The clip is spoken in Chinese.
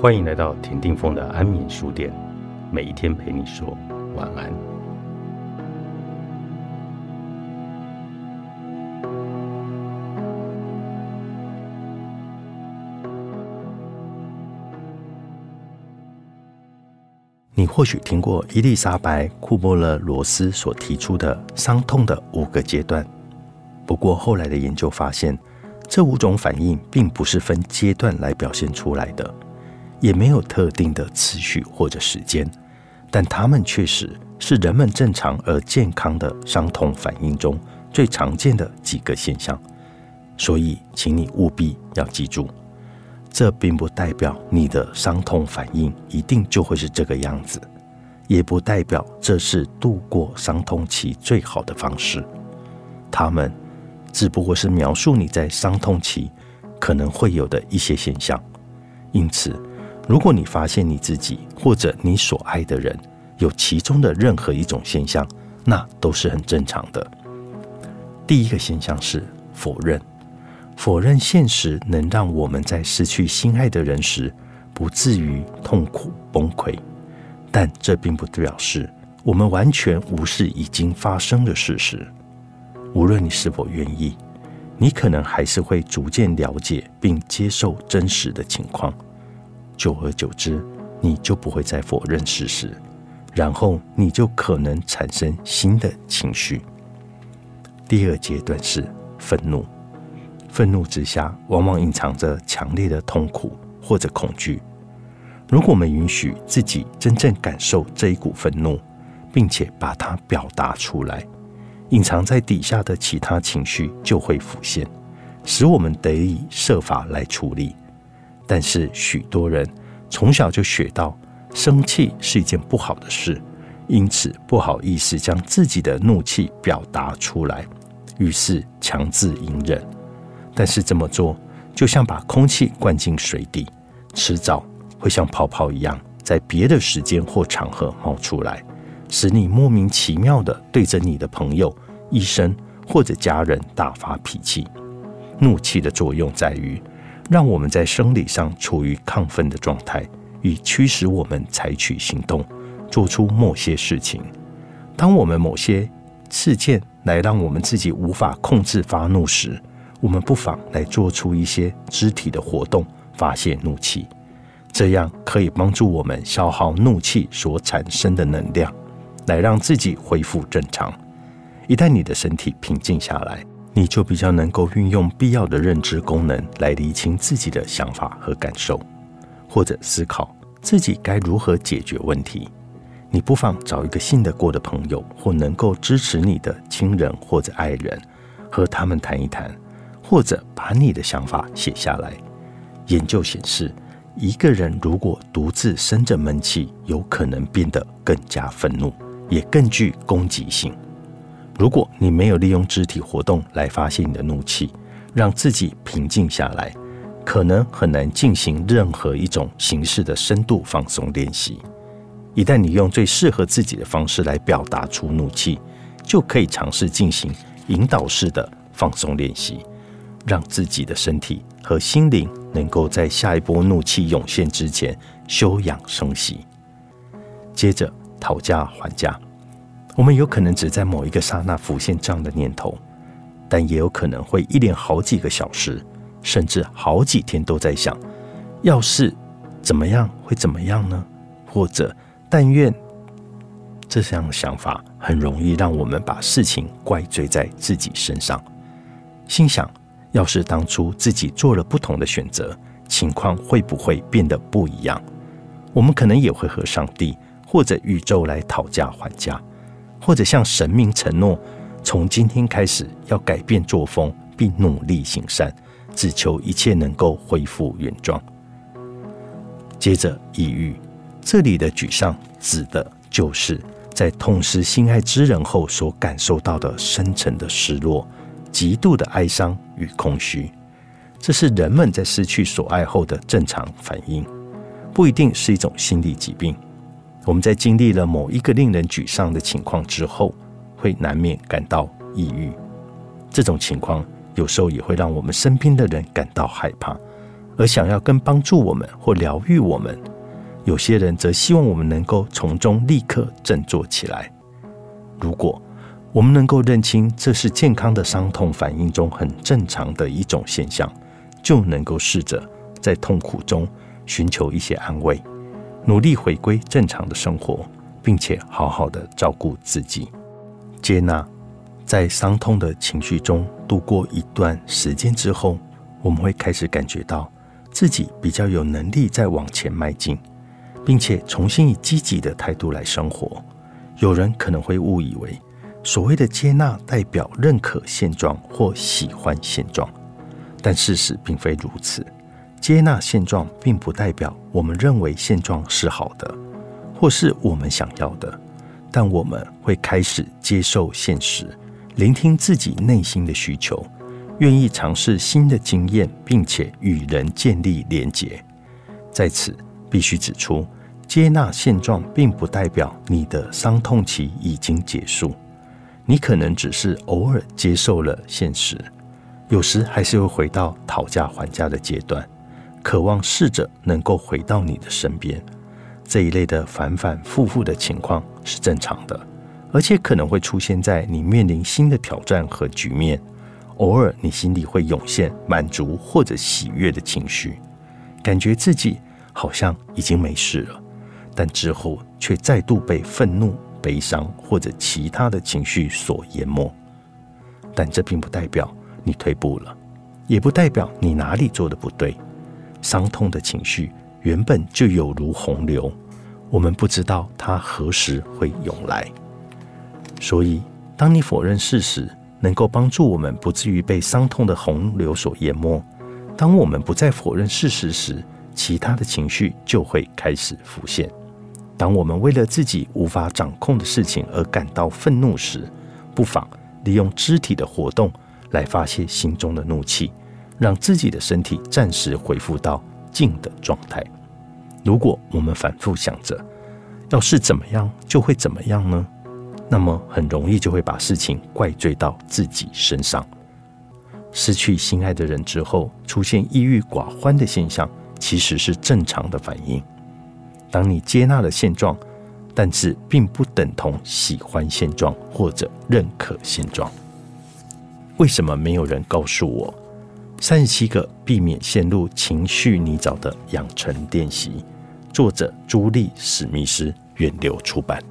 欢迎来到田定峰的安眠书店，每一天陪你说晚安。你或许听过伊丽莎白·库波勒罗斯所提出的伤痛的五个阶段，不过后来的研究发现，这五种反应并不是分阶段来表现出来的。也没有特定的次序或者时间，但它们确实是人们正常而健康的伤痛反应中最常见的几个现象。所以，请你务必要记住，这并不代表你的伤痛反应一定就会是这个样子，也不代表这是度过伤痛期最好的方式。它们只不过是描述你在伤痛期可能会有的一些现象，因此。如果你发现你自己或者你所爱的人有其中的任何一种现象，那都是很正常的。第一个现象是否认，否认现实能让我们在失去心爱的人时不至于痛苦崩溃，但这并不表示我们完全无视已经发生的事实。无论你是否愿意，你可能还是会逐渐了解并接受真实的情况。久而久之，你就不会再否认事实，然后你就可能产生新的情绪。第二阶段是愤怒，愤怒之下往往隐藏着强烈的痛苦或者恐惧。如果我们允许自己真正感受这一股愤怒，并且把它表达出来，隐藏在底下的其他情绪就会浮现，使我们得以设法来处理。但是许多人从小就学到生气是一件不好的事，因此不好意思将自己的怒气表达出来，于是强制隐忍。但是这么做就像把空气灌进水底，迟早会像泡泡一样，在别的时间或场合冒出来，使你莫名其妙的对着你的朋友、医生或者家人大发脾气。怒气的作用在于。让我们在生理上处于亢奋的状态，以驱使我们采取行动，做出某些事情。当我们某些事件来让我们自己无法控制发怒时，我们不妨来做出一些肢体的活动，发泄怒气。这样可以帮助我们消耗怒气所产生的能量，来让自己恢复正常。一旦你的身体平静下来，你就比较能够运用必要的认知功能来厘清自己的想法和感受，或者思考自己该如何解决问题。你不妨找一个信得过的朋友，或能够支持你的亲人或者爱人，和他们谈一谈，或者把你的想法写下来。研究显示，一个人如果独自生着闷气，有可能变得更加愤怒，也更具攻击性。如果你没有利用肢体活动来发泄你的怒气，让自己平静下来，可能很难进行任何一种形式的深度放松练习。一旦你用最适合自己的方式来表达出怒气，就可以尝试进行引导式的放松练习，让自己的身体和心灵能够在下一波怒气涌现之前休养生息。接着讨价还价。我们有可能只在某一个刹那浮现这样的念头，但也有可能会一连好几个小时，甚至好几天都在想：要是怎么样会怎么样呢？或者但愿这样的想法很容易让我们把事情怪罪在自己身上，心想：要是当初自己做了不同的选择，情况会不会变得不一样？我们可能也会和上帝或者宇宙来讨价还价。或者向神明承诺，从今天开始要改变作风，并努力行善，只求一切能够恢复原状。接着，抑郁，这里的沮丧指的就是在痛失心爱之人后所感受到的深沉的失落、极度的哀伤与空虚。这是人们在失去所爱后的正常反应，不一定是一种心理疾病。我们在经历了某一个令人沮丧的情况之后，会难免感到抑郁。这种情况有时候也会让我们身边的人感到害怕，而想要更帮助我们或疗愈我们；有些人则希望我们能够从中立刻振作起来。如果我们能够认清这是健康的伤痛反应中很正常的一种现象，就能够试着在痛苦中寻求一些安慰，努力回归正常的生活，并且好好的照顾自己。接纳，在伤痛的情绪中度过一段时间之后，我们会开始感觉到自己比较有能力再往前迈进，并且重新以积极的态度来生活。有人可能会误以为。所谓的接纳代表认可现状或喜欢现状，但事实并非如此。接纳现状并不代表我们认为现状是好的，或是我们想要的。但我们会开始接受现实，聆听自己内心的需求，愿意尝试新的经验，并且与人建立连结。在此，必须指出，接纳现状并不代表你的伤痛期已经结束。你可能只是偶尔接受了现实，有时还是会回到讨价还价的阶段，渴望试着能够回到你的身边。这一类的反反复复的情况是正常的，而且可能会出现在你面临新的挑战和局面。偶尔，你心里会涌现满足或者喜悦的情绪，感觉自己好像已经没事了，但之后却再度被愤怒。悲伤或者其他的情绪所淹没，但这并不代表你退步了，也不代表你哪里做的不对。伤痛的情绪原本就有如洪流，我们不知道它何时会涌来。所以，当你否认事实，能够帮助我们不至于被伤痛的洪流所淹没。当我们不再否认事实时，其他的情绪就会开始浮现。当我们为了自己无法掌控的事情而感到愤怒时，不妨利用肢体的活动来发泄心中的怒气，让自己的身体暂时恢复到静的状态。如果我们反复想着要是怎么样就会怎么样呢？那么很容易就会把事情怪罪到自己身上。失去心爱的人之后，出现抑郁寡欢的现象，其实是正常的反应。当你接纳了现状，但是并不等同喜欢现状或者认可现状。为什么没有人告诉我？三十七个避免陷入情绪泥沼的养成练习，作者朱莉史密斯，远流出版。